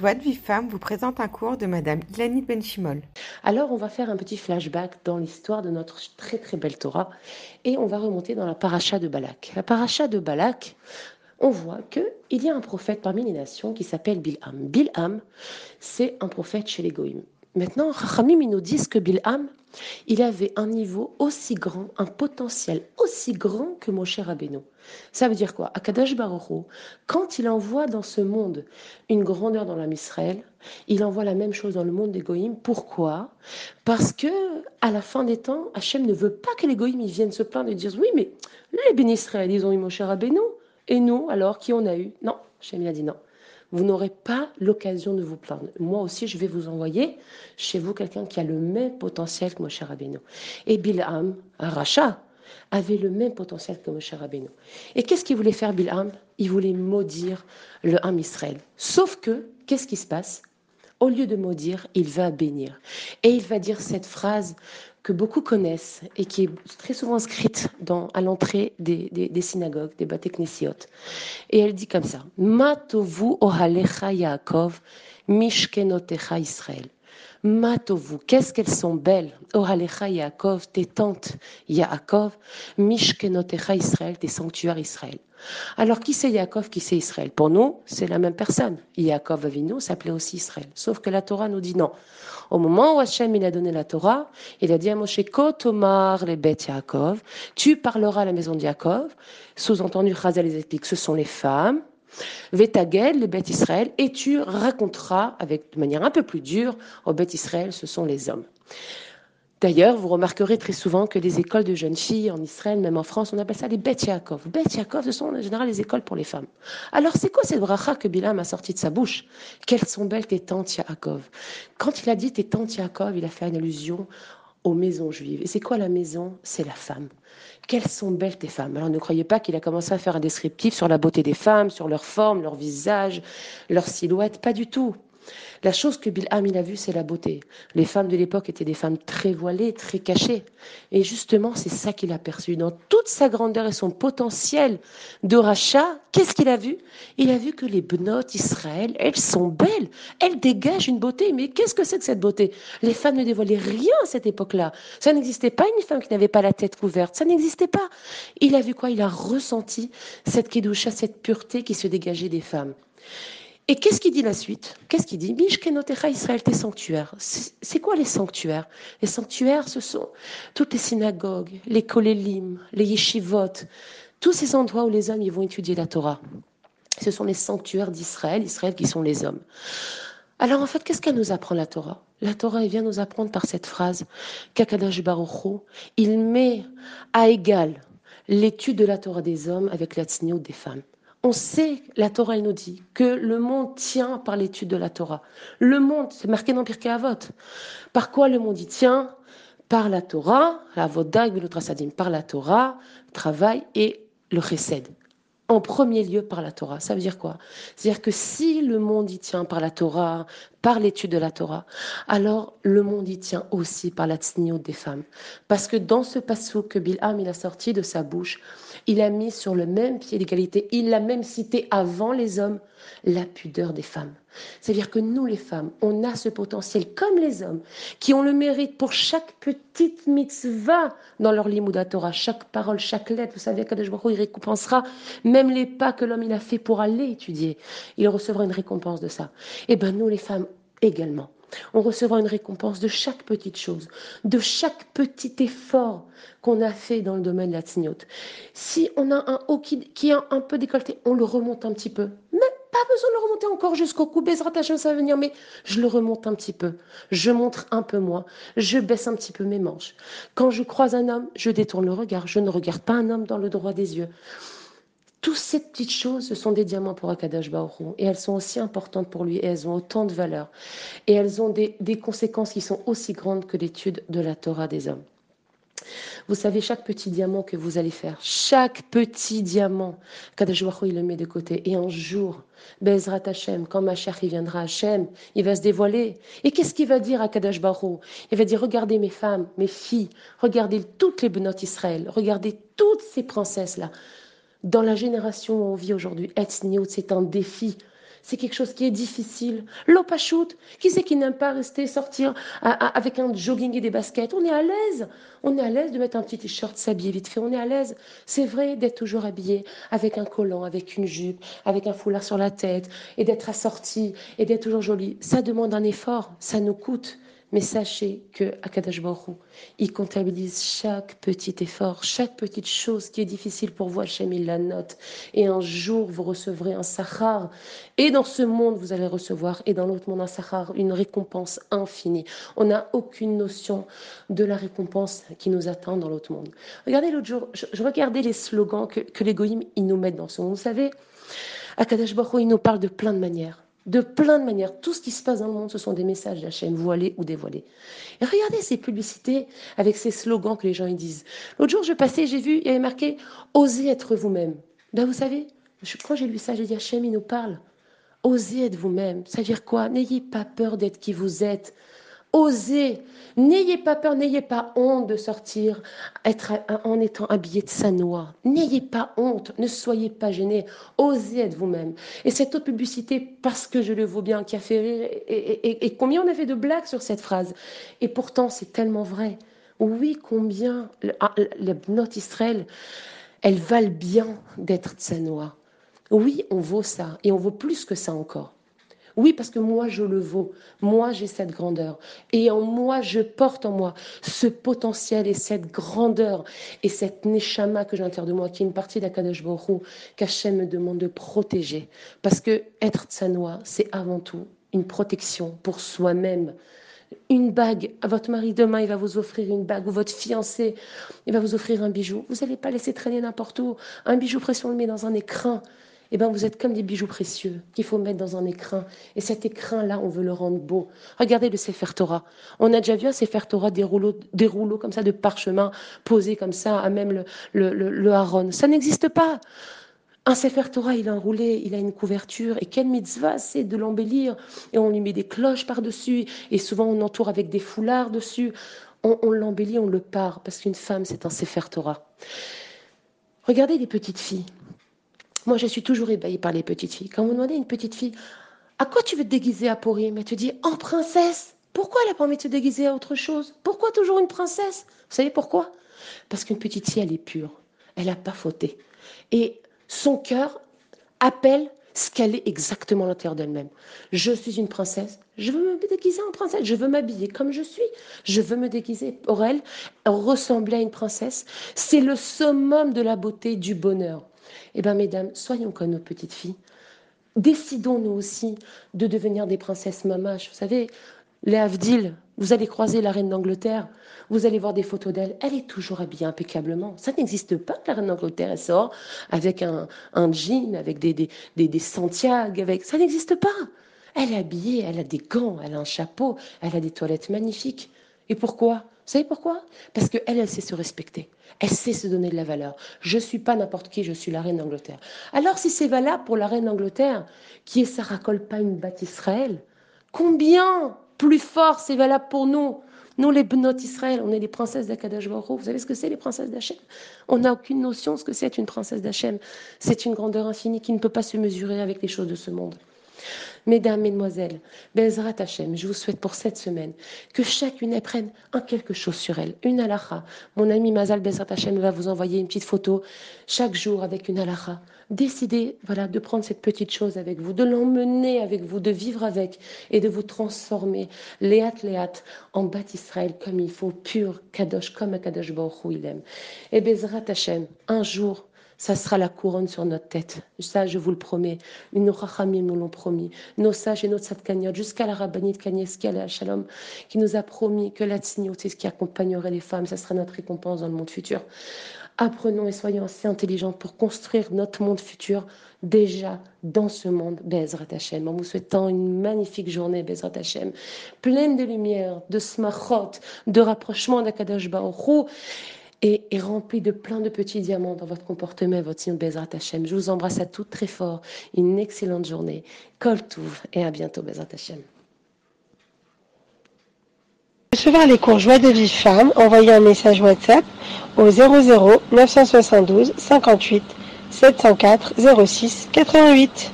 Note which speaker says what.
Speaker 1: Joie de vie femme vous présente un cours de Madame Ilani Benchimol.
Speaker 2: Alors, on va faire un petit flashback dans l'histoire de notre très très belle Torah et on va remonter dans la paracha de Balak. La paracha de Balak, on voit qu'il y a un prophète parmi les nations qui s'appelle Bilham. Bilham, c'est un prophète chez les Goïms. Maintenant, Rachamim nous disent que Bilham, il avait un niveau aussi grand, un potentiel aussi grand que Moshe Rabbeinu. Ça veut dire quoi? Akadash Baruch quand il envoie dans ce monde une grandeur dans l'âme Israël, il envoie la même chose dans le monde des Goïms. Pourquoi? Parce que à la fin des temps, Hachem ne veut pas que les Goïms viennent se plaindre et dire oui, mais les bénis Israël, ils ont eu Moshe Rabbeinu. Et nous, alors, qui on a eu? Non, Hachem a dit non vous n'aurez pas l'occasion de vous plaindre. Moi aussi, je vais vous envoyer chez vous quelqu'un qui a le même potentiel que Moshe Rabbeinu. Et Bilham, un rachat, avait le même potentiel que Moshe Rabbeinu. Et qu'est-ce qu'il voulait faire Bilham? Il voulait maudire le Ham Israël. Sauf que, qu'est-ce qui se passe? Au lieu de maudire, il va bénir. Et il va dire cette phrase que beaucoup connaissent et qui est très souvent inscrite à l'entrée des, synagogues, des bateknesiot. Et elle dit comme ça Matovu ohalecha Yaakov, mishkenotecha Israël. Matovu, qu'est-ce qu'elles sont belles. Ohalecha Yaakov, tes tentes Yaakov, mishkenotecha Israël, tes sanctuaires Israël. Alors, qui c'est Yaakov, qui c'est Israël? Pour nous, c'est la même personne. Yaakov Avinu s'appelait aussi Israël. Sauf que la Torah nous dit non. Au moment où Hachem il a donné la Torah, il a dit à Moshe, Kotomar les bêtes Yaakov, tu parleras à la maison de Yaakov. Sous-entendu, Chazal les explique, ce sont les femmes. Vetagel, les bêtes Israël, et tu raconteras avec de manière un peu plus dure aux bêtes Israël, ce sont les hommes. D'ailleurs, vous remarquerez très souvent que les écoles de jeunes filles en Israël, même en France, on appelle ça les Bet Yaakov. Bet Yaakov, ce sont en général les écoles pour les femmes. Alors, c'est quoi cette bracha que Bilam a sorti de sa bouche? Quelles sont belles tes tantes Yaakov? Quand il a dit tes tantes Yaakov, il a fait une allusion aux maisons juives. Et c'est quoi la maison? C'est la femme. Quelles sont belles tes femmes? Alors ne croyez pas qu'il a commencé à faire un descriptif sur la beauté des femmes, sur leur forme, leur visage, leur silhouette. Pas du tout. La chose que Bilham il a vue, c'est la beauté. Les femmes de l'époque étaient des femmes très voilées, très cachées. Et justement, c'est ça qu'il a perçu. Dans toute sa grandeur et son potentiel de rachat, qu'est-ce qu'il a vu? Il a vu que les benotes Israël, elles sont belles. Elles dégagent une beauté. Mais qu'est-ce que c'est que cette beauté? Les femmes ne dévoilaient rien à cette époque-là. Ça n'existait pas une femme qui n'avait pas la tête couverte. Ça n'existait pas. Il a vu quoi? Il a ressenti cette kedusha, cette pureté qui se dégageait des femmes. Et qu'est-ce qu'il dit la suite? Qu'est-ce qu'il dit? Mishkenotecha Israël, tes sanctuaires. C'est quoi les sanctuaires? Les sanctuaires, ce sont toutes les synagogues, les kolélim, les yeshivot, tous ces endroits où les hommes vont étudier la Torah. Ce sont les sanctuaires d'Israël, Israël qui sont les hommes. Alors en fait, qu'est-ce qu'elle nous apprend la Torah? La Torah, vient nous apprendre par cette phrase qu'Akadash Baruch il met à égal l'étude de la Torah des hommes avec la des femmes. On sait, la Torah elle nous dit, que le monde tient par l'étude de la Torah. Le monde, c'est marqué dans Pirkei Avot. Par quoi le monde y tient? Par la Torah, la Vodag, par la Torah, le travail et le chesed en premier lieu par la Torah. Ça veut dire quoi? C'est-à-dire que si le monde y tient par la Torah, par l'étude de la Torah, alors le monde y tient aussi par la tsnio des femmes. Parce que dans ce passage que Bilham il a sorti de sa bouche, il a mis sur le même pied d'égalité, il l'a même cité avant les hommes, la pudeur des femmes. C'est-à-dire que nous, les femmes, on a ce potentiel, comme les hommes, qui ont le mérite pour chaque petite mitzvah dans leur limouda Torah, chaque parole, chaque lettre. Vous savez, Kadosh Baruch il récompensera même les pas que l'homme il a fait pour aller étudier. Il recevra une récompense de ça. Eh bien, nous, les femmes, également. On recevra une récompense de chaque petite chose, de chaque petit effort qu'on a fait dans le domaine de la tignote. Si on a un haut qui, qui est un peu décolleté, on le remonte un petit peu. Mais pas besoin de le remonter encore jusqu'au cou. Bezrat ça va venir, mais je le remonte un petit peu. Je montre un peu moins. Je baisse un petit peu mes manches. Quand je croise un homme, je détourne le regard. Je ne regarde pas un homme dans le droit des yeux. Toutes ces petites choses, ce sont des diamants pour Akadash Baoru. Et elles sont aussi importantes pour lui. Et elles ont autant de valeur. Et elles ont des, des conséquences qui sont aussi grandes que l'étude de la Torah des hommes. Vous savez, chaque petit diamant que vous allez faire, chaque petit diamant, Kadash il le met de côté. Et un jour, Bezrat Hashem, quand ma chère viendra Hashem, il va se dévoiler. Et qu'est-ce qu'il va dire à Baruch Il va dire, regardez mes femmes, mes filles, regardez toutes les benotes Israël, regardez toutes ces princesses-là. Dans la génération où on vit aujourd'hui, Etzniout, c'est un défi c'est quelque chose qui est difficile. Pas Qui c'est qui n'aime pas rester, sortir avec un jogging et des baskets? On est à l'aise. On est à l'aise de mettre un petit t-shirt, s'habiller vite fait. On est à l'aise. C'est vrai d'être toujours habillé avec un collant, avec une jupe, avec un foulard sur la tête et d'être assorti et d'être toujours joli. Ça demande un effort. Ça nous coûte. Mais sachez que Akadash Baruch il comptabilise chaque petit effort, chaque petite chose qui est difficile pour vous. Hachem, il la note. Et un jour, vous recevrez un sahar. Et dans ce monde, vous allez recevoir, et dans l'autre monde, un sahar, une récompense infinie. On n'a aucune notion de la récompense qui nous attend dans l'autre monde. Regardez l'autre jour, je, regardais les slogans que, que nous mettent dans ce monde. Vous savez, Akadash Baruch il nous parle de plein de manières de plein de manières. Tout ce qui se passe dans le monde, ce sont des messages d'Hachem, voilés ou dévoilés. Regardez ces publicités avec ces slogans que les gens y disent. L'autre jour, je passais, j'ai vu, il y avait marqué Osez être vous-même. Ben, vous savez, quand j'ai lu ça, j'ai dit Hachem, il nous parle. Osez être vous-même. Ça veut dire quoi? N'ayez pas peur d'être qui vous êtes. Osez. N'ayez pas peur, n'ayez pas honte de sortir être, en étant habillé de sa noix. N'ayez pas honte, ne soyez pas gênés. Osez être vous-même. Et cette autre publicité, parce que je le vaux bien, qui a fait rire, et, combien on a fait de blagues sur cette phrase. Et pourtant, c'est tellement vrai. Oui, combien ah, notes Israël, elles valent bien d'être de sa noix. Oui, on vaut ça, et on vaut plus que ça encore. Oui, parce que moi, je le vaux. Moi, j'ai cette grandeur. Et en moi, je porte en moi ce potentiel et cette grandeur et cette neshama que j'ai de moi, qui est une partie d'Akadosh Baruch qu'Hachem me demande de protéger. Parce que être tsanoa, c'est avant tout une protection pour soi-même. Une bague, votre mari demain, il va vous offrir une bague, ou votre fiancé, il va vous offrir un bijou. Vous n'allez pas laisser traîner n'importe où. Un bijou précieux, on le met dans un écrin eh bien, vous êtes comme des bijoux précieux qu'il faut mettre dans un écrin. Et cet écrin-là, on veut le rendre beau. Regardez le Sefer Torah. On a déjà vu un Sefer Torah des rouleaux, des rouleaux comme ça de parchemin posés comme ça à même le, le, le, haron. Ça n'existe pas. Un Sefer Torah, il est enroulé, il a une couverture. Et quelle mitzvah, c'est de l'embellir. Et on lui met des cloches par-dessus. Et souvent, on entoure avec des foulards dessus. On, on l'embellit, on le part. Parce qu'une femme, c'est un Sefer Torah. Regardez les petites filles. Moi, je suis toujours ébahie par les petites filles. Quand vous demandez à une petite fille, à quoi tu veux te déguiser à Pourim Elle te dit, en princesse. Pourquoi elle n'a pas envie de se déguiser à autre chose? Pourquoi toujours une princesse? Vous savez pourquoi? Parce qu'une petite fille, elle est pure. Elle n'a pas fauté. Et son cœur appelle ce qu'elle est exactement à l'intérieur d'elle-même. Je suis une princesse, je veux me déguiser en princesse, je veux m'habiller comme je suis, je veux me déguiser pour elle, ressembler à une princesse. C'est le summum de la beauté, du bonheur. Eh bien, mesdames, soyons comme nos petites filles. Décidons nous aussi de devenir des princesses mamaches. Vous savez, les Avdil, vous allez croiser la reine d'Angleterre, vous allez voir des photos d'elle, elle est toujours habillée impeccablement. Ça n'existe pas la reine d'Angleterre, elle sort avec un, jean, avec des, des, des, Santiago, avec... ça n'existe pas. Elle est habillée, elle a des gants, elle a un chapeau, elle a des toilettes magnifiques. Et pourquoi? Savez pourquoi? Parce qu'elle, elle sait se respecter. Elle sait se donner de la valeur. Je ne suis pas n'importe qui, je suis la reine d'Angleterre. Alors si c'est valable pour la reine d'Angleterre, qui est Sarah pas une batte Israël, combien plus fort c'est valable pour nous nous, les Bnot Israël, on est les princesses d'Akadash Vous savez ce que c'est, les princesses d'Hachem? On n'a aucune notion de ce que c'est une princesse d'Hachem. C'est une grandeur infinie qui ne peut pas se mesurer avec les choses de ce monde. Mesdames, Mesdemoiselles, Bezrat Hashem, je vous souhaite pour cette semaine que chacune apprenne un quelque chose sur elle, une halakha. Mon ami Mazal Bezrat Hashem va vous envoyer une petite photo chaque jour avec une halakha. Décidez voilà, de prendre cette petite chose avec vous, de l'emmener avec vous, de vivre avec et de vous transformer, léat léat, en bat Israël comme il faut, pur, kadosh, comme un kadosh Baruch il aime. Et Bezrat Hashem, un jour, ça sera la couronne sur notre tête. Ça, je vous le promets. Nos rachamim nous l'ont promis. Nos sages et notre satkaniot, jusqu'à la rabbinite Kanievski, à la Shalom, qui nous a promis que la c'est ce qui accompagnerait les femmes. Ça sera notre récompense dans le monde futur. Apprenons et soyons assez intelligents pour construire notre monde futur déjà dans ce monde, Bezrat Hashem. En vous souhaitant une magnifique journée, Bezrat Hashem, pleine de lumière, de smachot, de rapprochement d'Akadosh Baruch et, rempli de plein de petits diamants dans votre comportement, votre signe Bezrat Hashem. Je vous embrasse à toutes très fort. Une excellente journée. Kol et à bientôt, Bezrat Hashem.
Speaker 3: Recevoir les cours Joie de vie femme, envoyez un message WhatsApp au 00 972 58 704 06 88.